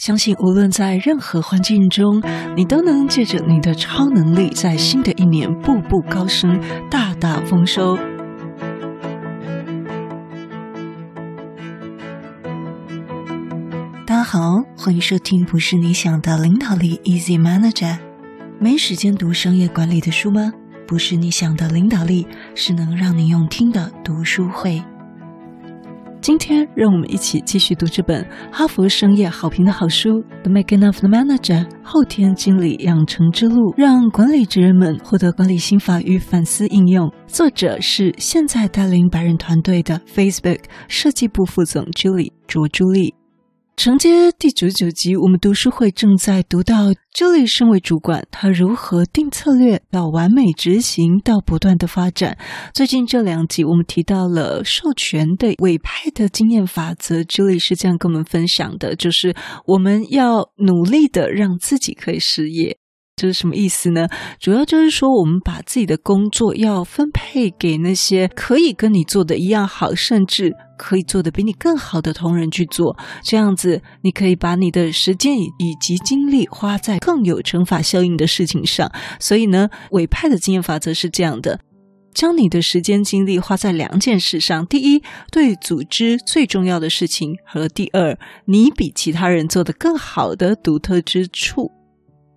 相信无论在任何环境中，你都能借着你的超能力，在新的一年步步高升，大大丰收。大家好，欢迎收听《不是你想的领导力》，Easy Manager。没时间读商业管理的书吗？不是你想的领导力，是能让你用听的读书会。今天，让我们一起继续读这本哈佛商业好评的好书《The Making of the Manager》后天经理养成之路，让管理职人们获得管理心法与反思应用。作者是现在带领百人团队的 Facebook 设计部副总 Julie 卓朱莉。承接第九十九集，我们读书会正在读到朱莉身为主管，她如何定策略到完美执行，到不断的发展。最近这两集，我们提到了授权的委派的经验法则朱莉是这样跟我们分享的，就是我们要努力的让自己可以失业。这是什么意思呢？主要就是说，我们把自己的工作要分配给那些可以跟你做的一样好，甚至可以做的比你更好的同仁去做。这样子，你可以把你的时间以及精力花在更有乘法效应的事情上。所以呢，委派的经验法则是这样的：将你的时间精力花在两件事上，第一，对组织最重要的事情；和第二，你比其他人做得更好的独特之处。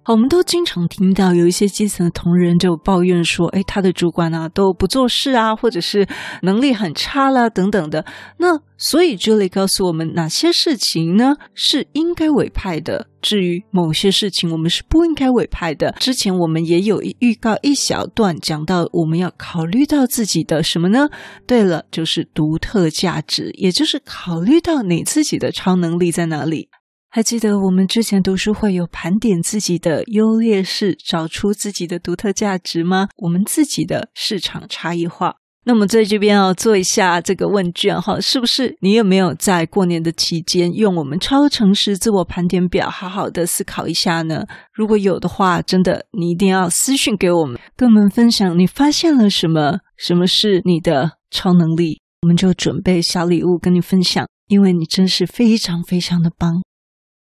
好，我们都经常听到有一些基层的同仁就抱怨说：“哎，他的主管啊都不做事啊，或者是能力很差啦，等等的。”那所以这里告诉我们哪些事情呢是应该委派的？至于某些事情我们是不应该委派的。之前我们也有预告一小段讲到，我们要考虑到自己的什么呢？对了，就是独特价值，也就是考虑到你自己的超能力在哪里。还记得我们之前读书会有盘点自己的优劣势，找出自己的独特价值吗？我们自己的市场差异化。那么在这边要做一下这个问卷哈，是不是你有没有在过年的期间用我们超诚实自我盘点表，好好的思考一下呢？如果有的话，真的你一定要私讯给我们，跟我们分享你发现了什么，什么是你的超能力，我们就准备小礼物跟你分享，因为你真是非常非常的棒。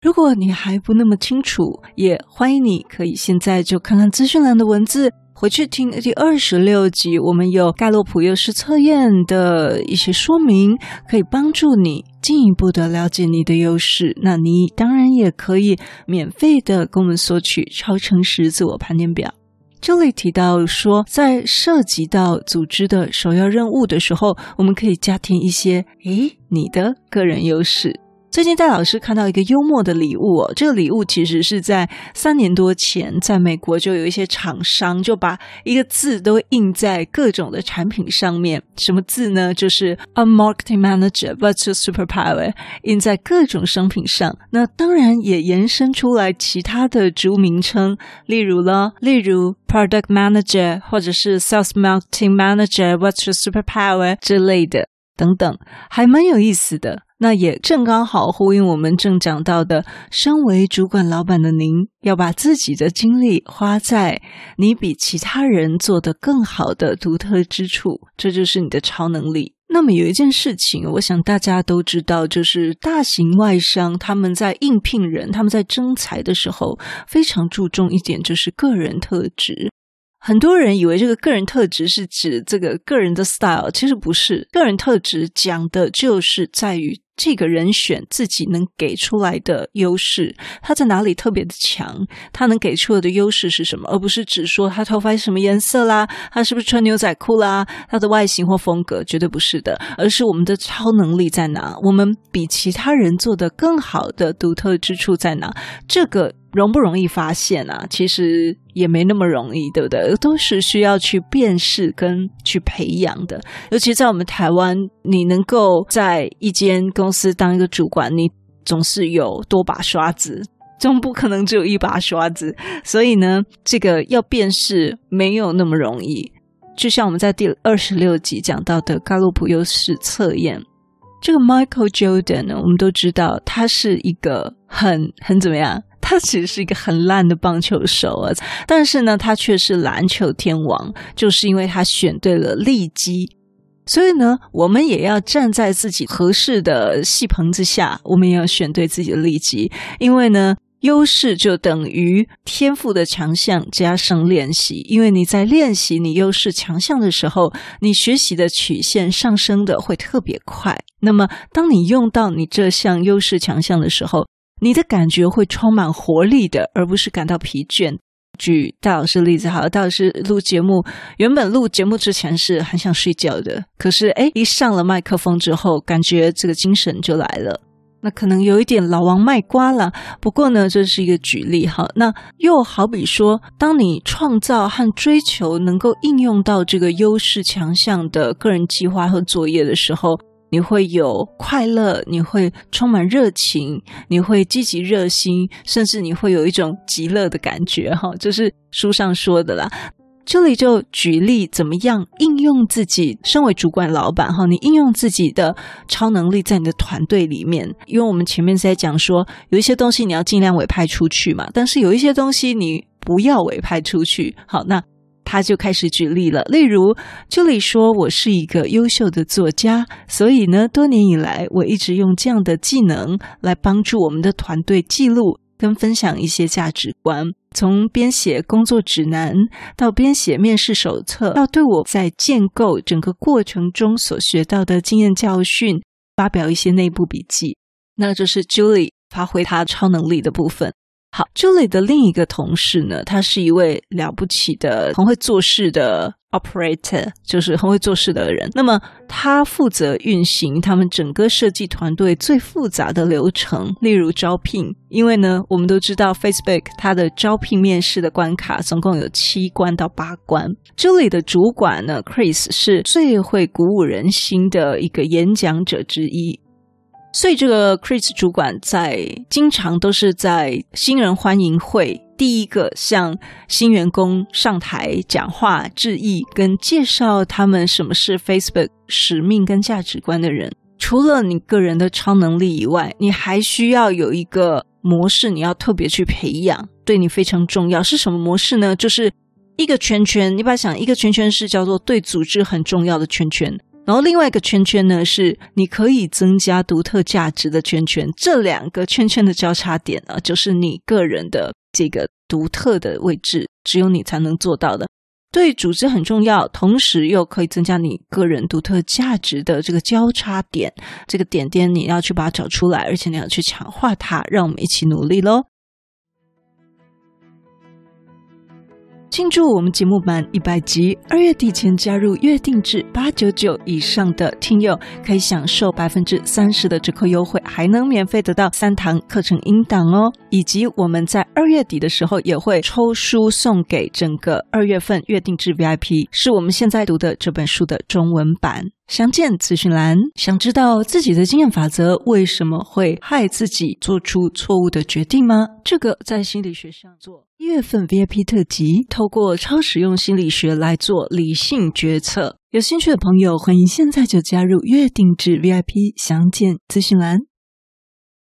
如果你还不那么清楚，也欢迎你可以现在就看看资讯栏的文字，回去听第二十六集，我们有盖洛普优势测验的一些说明，可以帮助你进一步的了解你的优势。那你当然也可以免费的跟我们索取超诚实自我盘点表。这里提到说，在涉及到组织的首要任务的时候，我们可以加添一些，诶，你的个人优势。最近戴老师看到一个幽默的礼物哦，这个礼物其实是在三年多前，在美国就有一些厂商就把一个字都印在各种的产品上面，什么字呢？就是 A marketing manager but a superpower，印在各种商品上。那当然也延伸出来其他的职务名称，例如了，例如 product manager 或者是 sales marketing manager but a superpower 之类的等等，还蛮有意思的。那也正刚好呼应我们正讲到的，身为主管老板的您，要把自己的精力花在你比其他人做得更好的独特之处，这就是你的超能力。那么有一件事情，我想大家都知道，就是大型外商他们在应聘人，他们在征才的时候，非常注重一点，就是个人特质。很多人以为这个个人特质是指这个个人的 style，其实不是。个人特质讲的就是在于。这个人选自己能给出来的优势，他在哪里特别的强？他能给出来的优势是什么？而不是只说他头发是什么颜色啦，他是不是穿牛仔裤啦，他的外形或风格，绝对不是的。而是我们的超能力在哪？我们比其他人做的更好的独特之处在哪？这个。容不容易发现啊？其实也没那么容易，对不对？都是需要去辨识跟去培养的。尤其在我们台湾，你能够在一间公公司当一个主管，你总是有多把刷子，总不可能只有一把刷子。所以呢，这个要辨识没有那么容易。就像我们在第二十六集讲到的盖洛普优势测验，这个 Michael Jordan 呢，我们都知道他是一个很很怎么样？他其实是一个很烂的棒球手啊，但是呢，他却是篮球天王，就是因为他选对了利基。所以呢，我们也要站在自己合适的戏棚之下，我们也要选对自己的利基，因为呢，优势就等于天赋的强项加上练习，因为你在练习你优势强项的时候，你学习的曲线上升的会特别快。那么，当你用到你这项优势强项的时候，你的感觉会充满活力的，而不是感到疲倦。举戴老师例子，好，戴老师录节目，原本录节目之前是很想睡觉的，可是诶，一上了麦克风之后，感觉这个精神就来了。那可能有一点老王卖瓜了，不过呢，这是一个举例哈。那又好比说，当你创造和追求能够应用到这个优势强项的个人计划和作业的时候。你会有快乐，你会充满热情，你会积极热心，甚至你会有一种极乐的感觉，哈，这是书上说的啦。这里就举例怎么样应用自己，身为主管老板，哈，你应用自己的超能力在你的团队里面，因为我们前面在讲说，有一些东西你要尽量委派出去嘛，但是有一些东西你不要委派出去，好，那。他就开始举例了，例如，Julie 说：“我是一个优秀的作家，所以呢，多年以来，我一直用这样的技能来帮助我们的团队记录跟分享一些价值观。从编写工作指南，到编写面试手册，到对我在建构整个过程中所学到的经验教训，发表一些内部笔记。那就是 Julie 发挥她超能力的部分。”好，Julie 的另一个同事呢，他是一位了不起的、很会做事的 operator，就是很会做事的人。那么他负责运行他们整个设计团队最复杂的流程，例如招聘。因为呢，我们都知道 Facebook 它的招聘面试的关卡总共有七关到八关。Julie 的主管呢，Chris 是最会鼓舞人心的一个演讲者之一。所以，这个 Chris 主管在经常都是在新人欢迎会第一个向新员工上台讲话、致意跟介绍他们什么是 Facebook 使命跟价值观的人。除了你个人的超能力以外，你还需要有一个模式，你要特别去培养，对你非常重要。是什么模式呢？就是一个圈圈。你把它想，一个圈圈是叫做对组织很重要的圈圈。然后另外一个圈圈呢，是你可以增加独特价值的圈圈。这两个圈圈的交叉点呢，就是你个人的这个独特的位置，只有你才能做到的。对组织很重要，同时又可以增加你个人独特价值的这个交叉点，这个点点你要去把它找出来，而且你要去强化它。让我们一起努力喽！庆祝我们节目满一百集，二月底前加入月定制八九九以上的听友，可以享受百分之三十的折扣优惠，还能免费得到三堂课程音档哦。以及我们在二月底的时候也会抽书送给整个二月份月定制 VIP，是我们现在读的这本书的中文版。详见资讯栏。想知道自己的经验法则为什么会害自己做出错误的决定吗？这个在心理学上做一月份 VIP 特辑，透过超实用心理学来做理性决策。有兴趣的朋友，欢迎现在就加入月定制 VIP。详见资讯栏。